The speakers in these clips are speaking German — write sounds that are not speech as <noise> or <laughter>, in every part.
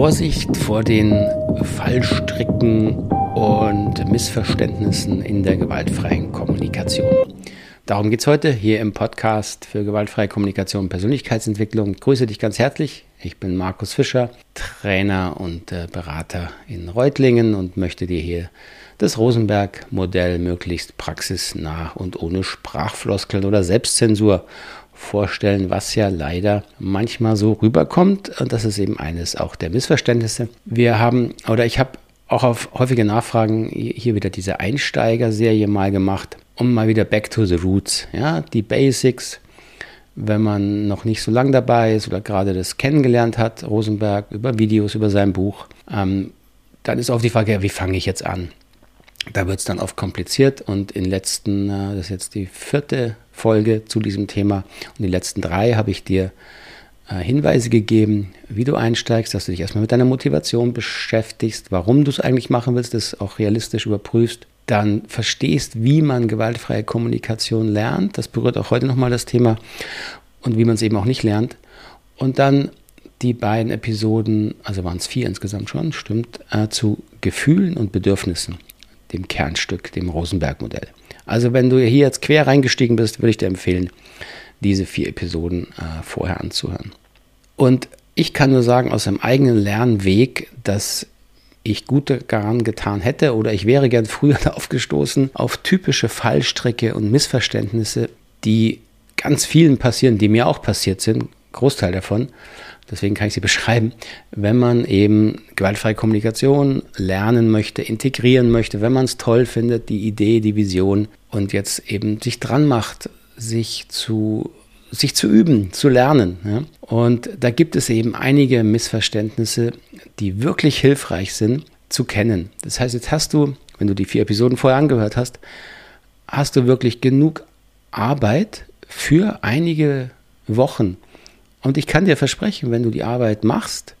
Vorsicht vor den Fallstricken und Missverständnissen in der gewaltfreien Kommunikation. Darum geht es heute hier im Podcast für gewaltfreie Kommunikation und Persönlichkeitsentwicklung. Ich grüße dich ganz herzlich. Ich bin Markus Fischer, Trainer und äh, Berater in Reutlingen und möchte dir hier das Rosenberg-Modell möglichst praxisnah und ohne Sprachfloskeln oder Selbstzensur vorstellen, was ja leider manchmal so rüberkommt. Und das ist eben eines auch der Missverständnisse. Wir haben, oder ich habe auch auf häufige Nachfragen hier wieder diese Einsteiger-Serie mal gemacht, um mal wieder back to the roots, ja, die Basics. Wenn man noch nicht so lange dabei ist oder gerade das kennengelernt hat, Rosenberg, über Videos, über sein Buch, ähm, dann ist auch die Frage, wie fange ich jetzt an? Da wird es dann oft kompliziert und in letzten, äh, das ist jetzt die vierte Folge zu diesem Thema und die letzten drei habe ich dir äh, Hinweise gegeben, wie du einsteigst, dass du dich erstmal mit deiner Motivation beschäftigst, warum du es eigentlich machen willst, das auch realistisch überprüfst, dann verstehst, wie man gewaltfreie Kommunikation lernt. Das berührt auch heute nochmal das Thema und wie man es eben auch nicht lernt. Und dann die beiden Episoden, also waren es vier insgesamt schon, stimmt, äh, zu Gefühlen und Bedürfnissen dem Kernstück, dem Rosenberg-Modell. Also wenn du hier jetzt quer reingestiegen bist, würde ich dir empfehlen, diese vier Episoden äh, vorher anzuhören. Und ich kann nur sagen aus einem eigenen Lernweg, dass ich gut daran getan hätte oder ich wäre gern früher <laughs> aufgestoßen auf typische Fallstricke und Missverständnisse, die ganz vielen passieren, die mir auch passiert sind, Großteil davon deswegen kann ich sie <laughs> beschreiben, wenn man eben gewaltfreie Kommunikation lernen möchte, integrieren möchte, wenn man es toll findet, die Idee, die Vision und jetzt eben sich dran macht, sich zu sich zu üben, zu lernen. Ja? Und da gibt es eben einige Missverständnisse, die wirklich hilfreich sind zu kennen. Das heißt, jetzt hast du, wenn du die vier Episoden vorher angehört hast, hast du wirklich genug Arbeit für einige Wochen, und ich kann dir versprechen, wenn du die Arbeit machst,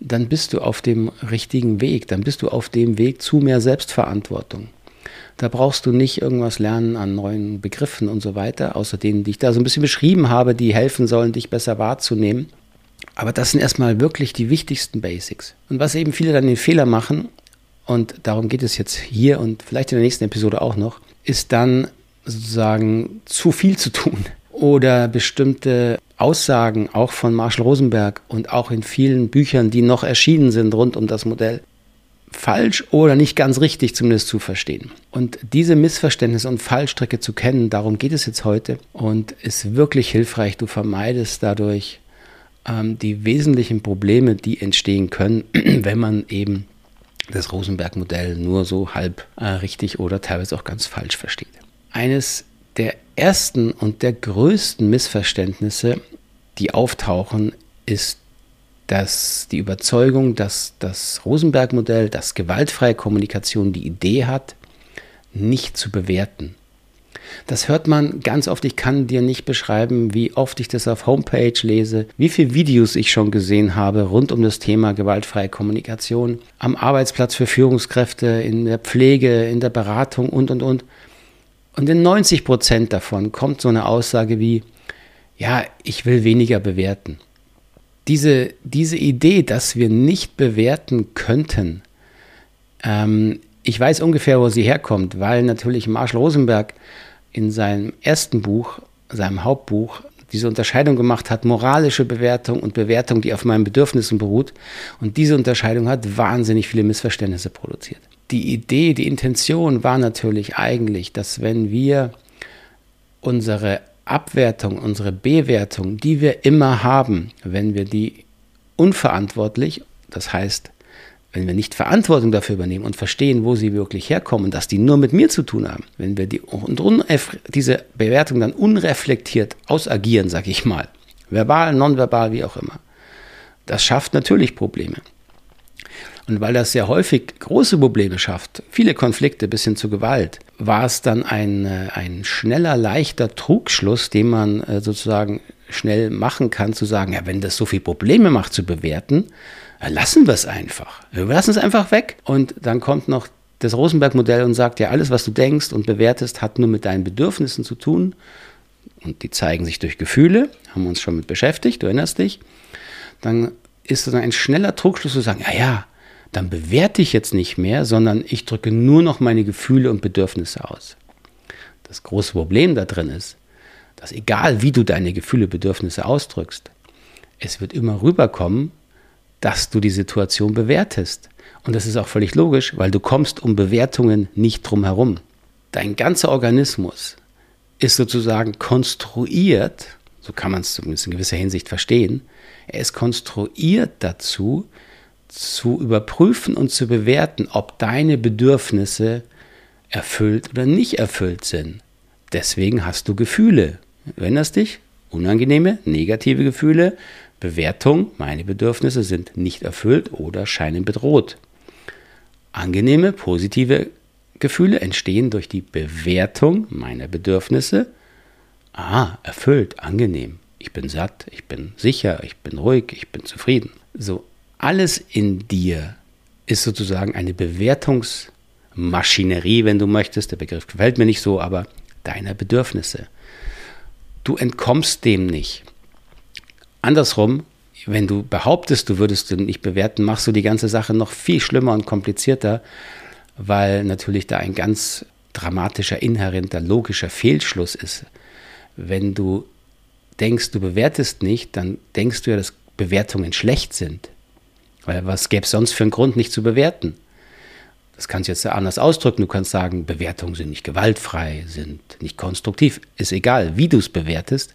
dann bist du auf dem richtigen Weg, dann bist du auf dem Weg zu mehr Selbstverantwortung. Da brauchst du nicht irgendwas lernen an neuen Begriffen und so weiter, außer denen, die ich da so ein bisschen beschrieben habe, die helfen sollen, dich besser wahrzunehmen. Aber das sind erstmal wirklich die wichtigsten Basics. Und was eben viele dann den Fehler machen, und darum geht es jetzt hier und vielleicht in der nächsten Episode auch noch, ist dann sozusagen zu viel zu tun <laughs> oder bestimmte Aussagen auch von Marshall Rosenberg und auch in vielen Büchern, die noch erschienen sind rund um das Modell, falsch oder nicht ganz richtig zumindest zu verstehen. Und diese Missverständnisse und Fallstricke zu kennen, darum geht es jetzt heute und ist wirklich hilfreich. Du vermeidest dadurch ähm, die wesentlichen Probleme, die entstehen können, <clears throat> wenn man eben das Rosenberg-Modell nur so halb äh, richtig oder teilweise auch ganz falsch versteht. Eines der ersten und der größten Missverständnisse, die auftauchen, ist dass die Überzeugung, dass das Rosenberg-Modell, das gewaltfreie Kommunikation die Idee hat, nicht zu bewerten. Das hört man ganz oft. Ich kann dir nicht beschreiben, wie oft ich das auf Homepage lese, wie viele Videos ich schon gesehen habe rund um das Thema gewaltfreie Kommunikation am Arbeitsplatz für Führungskräfte, in der Pflege, in der Beratung und, und, und. Und in 90 Prozent davon kommt so eine Aussage wie, ja, ich will weniger bewerten. Diese, diese Idee, dass wir nicht bewerten könnten, ähm, ich weiß ungefähr, wo sie herkommt, weil natürlich Marshall Rosenberg in seinem ersten Buch, seinem Hauptbuch, diese Unterscheidung gemacht hat, moralische Bewertung und Bewertung, die auf meinen Bedürfnissen beruht. Und diese Unterscheidung hat wahnsinnig viele Missverständnisse produziert die Idee, die Intention war natürlich eigentlich, dass wenn wir unsere Abwertung, unsere Bewertung, die wir immer haben, wenn wir die unverantwortlich, das heißt, wenn wir nicht Verantwortung dafür übernehmen und verstehen, wo sie wirklich herkommen, dass die nur mit mir zu tun haben, wenn wir die, und diese Bewertung dann unreflektiert ausagieren, sag ich mal, verbal, nonverbal, wie auch immer, das schafft natürlich Probleme. Und weil das sehr häufig große Probleme schafft, viele Konflikte bis hin zu Gewalt, war es dann ein, äh, ein schneller, leichter Trugschluss, den man äh, sozusagen schnell machen kann, zu sagen, ja, wenn das so viele Probleme macht zu bewerten, lassen wir es einfach. Wir lassen es einfach weg. Und dann kommt noch das Rosenberg-Modell und sagt, ja, alles, was du denkst und bewertest, hat nur mit deinen Bedürfnissen zu tun. Und die zeigen sich durch Gefühle, haben wir uns schon mit beschäftigt, du erinnerst dich. Dann ist sozusagen ein schneller Trugschluss zu sagen, ja, ja, dann bewerte ich jetzt nicht mehr, sondern ich drücke nur noch meine Gefühle und Bedürfnisse aus. Das große Problem da drin ist, dass egal wie du deine Gefühle, Bedürfnisse ausdrückst, es wird immer rüberkommen, dass du die Situation bewertest. Und das ist auch völlig logisch, weil du kommst um Bewertungen nicht drum herum. Dein ganzer Organismus ist sozusagen konstruiert, so kann man es zumindest in gewisser Hinsicht verstehen, er ist konstruiert dazu, zu überprüfen und zu bewerten, ob deine Bedürfnisse erfüllt oder nicht erfüllt sind. Deswegen hast du Gefühle. Erinnerst dich? Unangenehme, negative Gefühle, Bewertung, meine Bedürfnisse sind nicht erfüllt oder scheinen bedroht. Angenehme, positive Gefühle entstehen durch die Bewertung meiner Bedürfnisse. Ah, erfüllt, angenehm. Ich bin satt, ich bin sicher, ich bin ruhig, ich bin zufrieden. So, alles in dir ist sozusagen eine Bewertungsmaschinerie, wenn du möchtest. Der Begriff gefällt mir nicht so, aber deiner Bedürfnisse. Du entkommst dem nicht. Andersrum, wenn du behauptest, du würdest ihn nicht bewerten, machst du die ganze Sache noch viel schlimmer und komplizierter, weil natürlich da ein ganz dramatischer, inhärenter, logischer Fehlschluss ist. Wenn du denkst, du bewertest nicht, dann denkst du ja, dass Bewertungen schlecht sind. Weil was gäbe es sonst für einen Grund, nicht zu bewerten? Das kannst du jetzt anders ausdrücken. Du kannst sagen, Bewertungen sind nicht gewaltfrei, sind nicht konstruktiv. Ist egal, wie du es bewertest.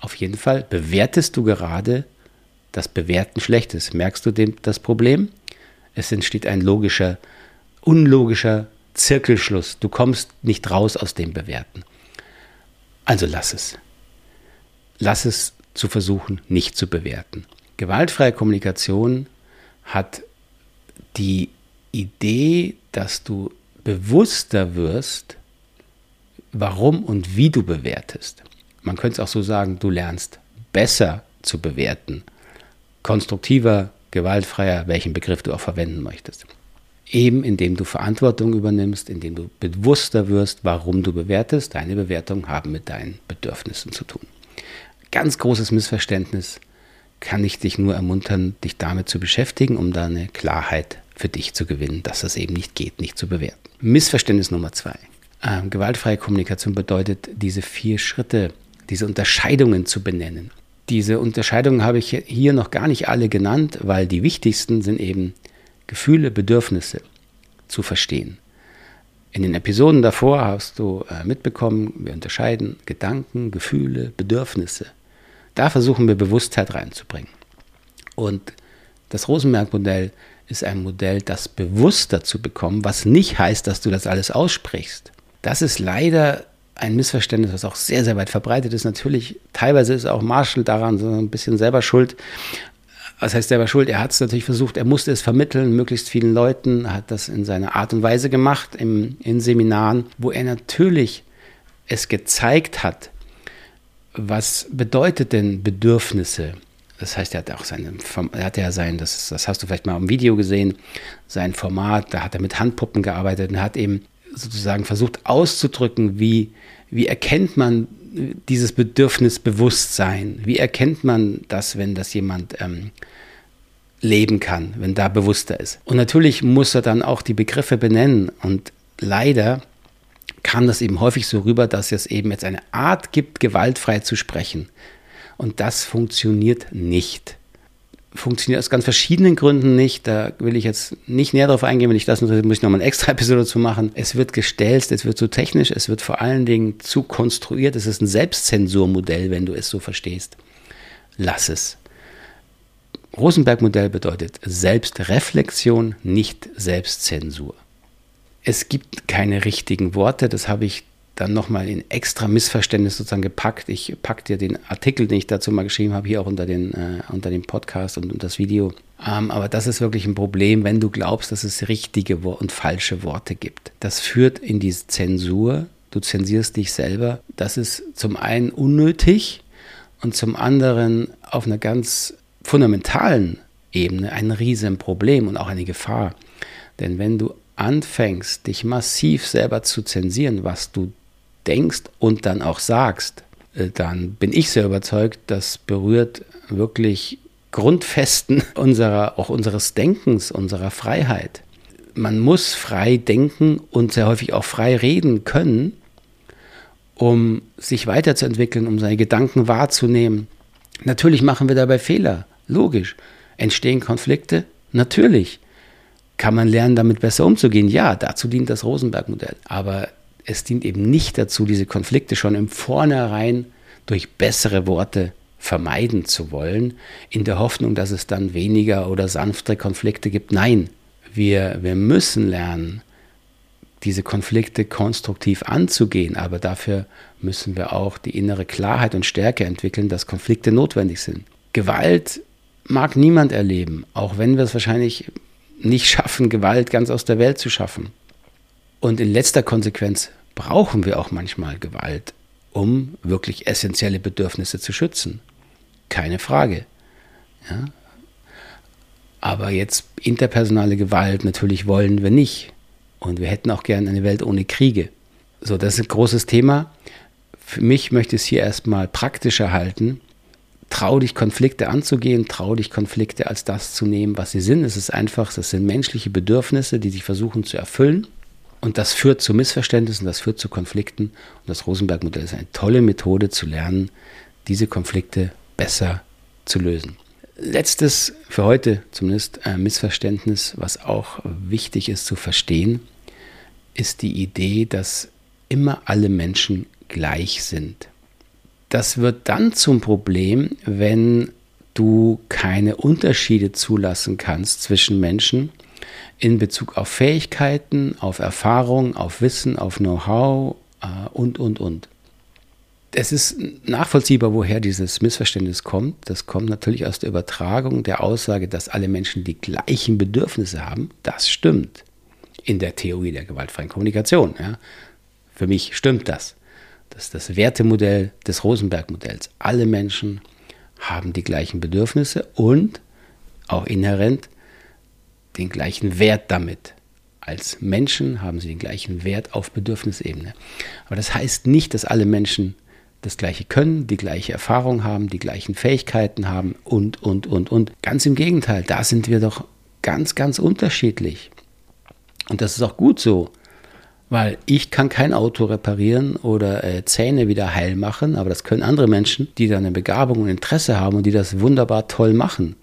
Auf jeden Fall bewertest du gerade das Bewerten Schlechtes. Merkst du dem, das Problem? Es entsteht ein logischer, unlogischer Zirkelschluss. Du kommst nicht raus aus dem Bewerten. Also lass es. Lass es zu versuchen, nicht zu bewerten. Gewaltfreie Kommunikation hat die Idee, dass du bewusster wirst, warum und wie du bewertest. Man könnte es auch so sagen, du lernst besser zu bewerten. Konstruktiver, gewaltfreier, welchen Begriff du auch verwenden möchtest. Eben indem du Verantwortung übernimmst, indem du bewusster wirst, warum du bewertest. Deine Bewertungen haben mit deinen Bedürfnissen zu tun. Ganz großes Missverständnis kann ich dich nur ermuntern, dich damit zu beschäftigen, um da eine Klarheit für dich zu gewinnen, dass das eben nicht geht, nicht zu bewerten. Missverständnis Nummer zwei. Ähm, gewaltfreie Kommunikation bedeutet, diese vier Schritte, diese Unterscheidungen zu benennen. Diese Unterscheidungen habe ich hier noch gar nicht alle genannt, weil die wichtigsten sind eben Gefühle, Bedürfnisse zu verstehen. In den Episoden davor hast du äh, mitbekommen, wir unterscheiden Gedanken, Gefühle, Bedürfnisse. Da versuchen wir Bewusstheit reinzubringen. Und das Rosenberg-Modell ist ein Modell, das bewusster zu bekommen, was nicht heißt, dass du das alles aussprichst. Das ist leider ein Missverständnis, was auch sehr, sehr weit verbreitet ist. Natürlich, teilweise ist auch Marshall daran so ein bisschen selber schuld. Was heißt selber schuld? Er hat es natürlich versucht, er musste es vermitteln, möglichst vielen Leuten, hat das in seiner Art und Weise gemacht, im, in Seminaren, wo er natürlich es gezeigt hat, was bedeutet denn Bedürfnisse? Das heißt, er hat auch seine, er hat ja sein, das, das hast du vielleicht mal im Video gesehen, sein Format, da hat er mit Handpuppen gearbeitet und hat eben sozusagen versucht auszudrücken, wie, wie erkennt man dieses Bedürfnisbewusstsein? Wie erkennt man das, wenn das jemand ähm, leben kann, wenn da bewusster ist? Und natürlich muss er dann auch die Begriffe benennen. Und leider kam das eben häufig so rüber, dass es eben jetzt eine Art gibt, gewaltfrei zu sprechen. Und das funktioniert nicht. Funktioniert aus ganz verschiedenen Gründen nicht. Da will ich jetzt nicht näher darauf eingehen. Wenn ich das muss ich nochmal eine extra <laughs> Episode zu machen. Es wird gestellt, es wird zu technisch, es wird vor allen Dingen zu konstruiert. Es ist ein Selbstzensurmodell, wenn du es so verstehst. Lass es. Rosenberg-Modell bedeutet Selbstreflexion, nicht Selbstzensur. Es gibt keine richtigen Worte, das habe ich dann nochmal in extra Missverständnis sozusagen gepackt. Ich packe dir den Artikel, den ich dazu mal geschrieben habe, hier auch unter, den, äh, unter dem Podcast und, und das Video. Ähm, aber das ist wirklich ein Problem, wenn du glaubst, dass es richtige und falsche Worte gibt. Das führt in diese Zensur. Du zensierst dich selber. Das ist zum einen unnötig und zum anderen auf einer ganz fundamentalen Ebene ein Riesenproblem und auch eine Gefahr. Denn wenn du anfängst, dich massiv selber zu zensieren, was du denkst und dann auch sagst, äh, dann bin ich sehr überzeugt, das berührt wirklich Grundfesten <laughs> unserer, auch unseres Denkens, unserer Freiheit. Man muss frei denken und sehr häufig auch frei reden können, um sich weiterzuentwickeln, um seine Gedanken wahrzunehmen. Natürlich machen wir dabei Fehler, logisch. Entstehen Konflikte? Natürlich. Kann man lernen, damit besser umzugehen? Ja, dazu dient das Rosenberg-Modell. Aber es dient eben nicht dazu, diese Konflikte schon im Vornherein durch bessere Worte vermeiden zu wollen, in der Hoffnung, dass es dann weniger oder sanftere Konflikte gibt. Nein, wir, wir müssen lernen, diese Konflikte konstruktiv anzugehen, aber dafür müssen wir auch die innere Klarheit und Stärke entwickeln, dass Konflikte notwendig sind. Gewalt mag niemand erleben, auch wenn wir es wahrscheinlich nicht schaffen, Gewalt ganz aus der Welt zu schaffen. Und in letzter Konsequenz brauchen wir auch manchmal Gewalt, um wirklich essentielle Bedürfnisse zu schützen. Keine Frage. Ja? Aber jetzt interpersonale Gewalt natürlich wollen wir nicht. Und wir hätten auch gerne eine Welt ohne Kriege. So, das ist ein großes Thema. Für mich möchte ich es hier erstmal praktischer halten. Trau dich, Konflikte anzugehen, trau dich, Konflikte als das zu nehmen, was sie sind. Es ist einfach, das sind menschliche Bedürfnisse, die sich versuchen zu erfüllen. Und das führt zu Missverständnissen, das führt zu Konflikten. Und das Rosenberg-Modell ist eine tolle Methode zu lernen, diese Konflikte besser zu lösen. Letztes für heute zumindest ein Missverständnis, was auch wichtig ist zu verstehen, ist die Idee, dass immer alle Menschen gleich sind. Das wird dann zum Problem, wenn du keine Unterschiede zulassen kannst zwischen Menschen in Bezug auf Fähigkeiten, auf Erfahrung, auf Wissen, auf Know-how äh, und, und, und. Es ist nachvollziehbar, woher dieses Missverständnis kommt. Das kommt natürlich aus der Übertragung der Aussage, dass alle Menschen die gleichen Bedürfnisse haben. Das stimmt in der Theorie der gewaltfreien Kommunikation. Ja. Für mich stimmt das. Das ist das Wertemodell des Rosenberg-Modells. Alle Menschen haben die gleichen Bedürfnisse und auch inhärent den gleichen Wert damit. Als Menschen haben sie den gleichen Wert auf Bedürfnisebene. Aber das heißt nicht, dass alle Menschen das gleiche können, die gleiche Erfahrung haben, die gleichen Fähigkeiten haben und, und, und, und. Ganz im Gegenteil, da sind wir doch ganz, ganz unterschiedlich. Und das ist auch gut so, weil ich kann kein Auto reparieren oder äh, Zähne wieder heil machen, aber das können andere Menschen, die da eine Begabung und Interesse haben und die das wunderbar toll machen.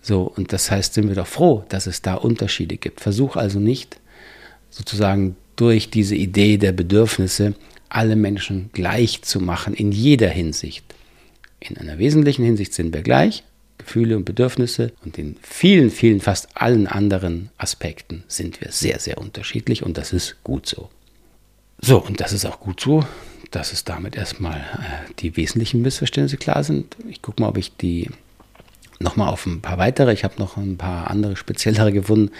So, und das heißt, sind wir doch froh, dass es da Unterschiede gibt. Versuch also nicht sozusagen durch diese Idee der Bedürfnisse alle Menschen gleich zu machen in jeder Hinsicht. In einer wesentlichen Hinsicht sind wir gleich, Gefühle und Bedürfnisse und in vielen, vielen, fast allen anderen Aspekten sind wir sehr, sehr unterschiedlich und das ist gut so. So, und das ist auch gut so, dass es damit erstmal äh, die wesentlichen Missverständnisse klar sind. Ich gucke mal, ob ich die nochmal auf ein paar weitere, ich habe noch ein paar andere speziellere gefunden,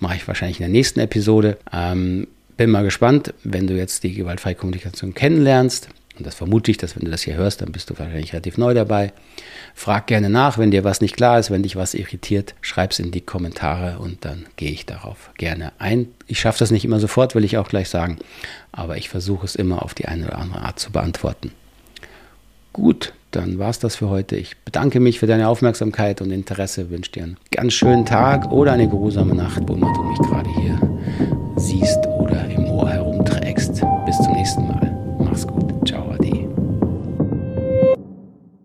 mache ich wahrscheinlich in der nächsten Episode. Ähm, bin mal gespannt, wenn du jetzt die gewaltfreie Kommunikation kennenlernst und das vermute ich, dass wenn du das hier hörst, dann bist du wahrscheinlich relativ neu dabei. Frag gerne nach, wenn dir was nicht klar ist, wenn dich was irritiert, schreib es in die Kommentare und dann gehe ich darauf gerne ein. Ich schaffe das nicht immer sofort, will ich auch gleich sagen, aber ich versuche es immer auf die eine oder andere Art zu beantworten. Gut, dann war es das für heute. Ich bedanke mich für deine Aufmerksamkeit und Interesse, wünsche dir einen ganz schönen Tag oder eine geruhsame Nacht, wo immer du mich gerade hier siehst oder im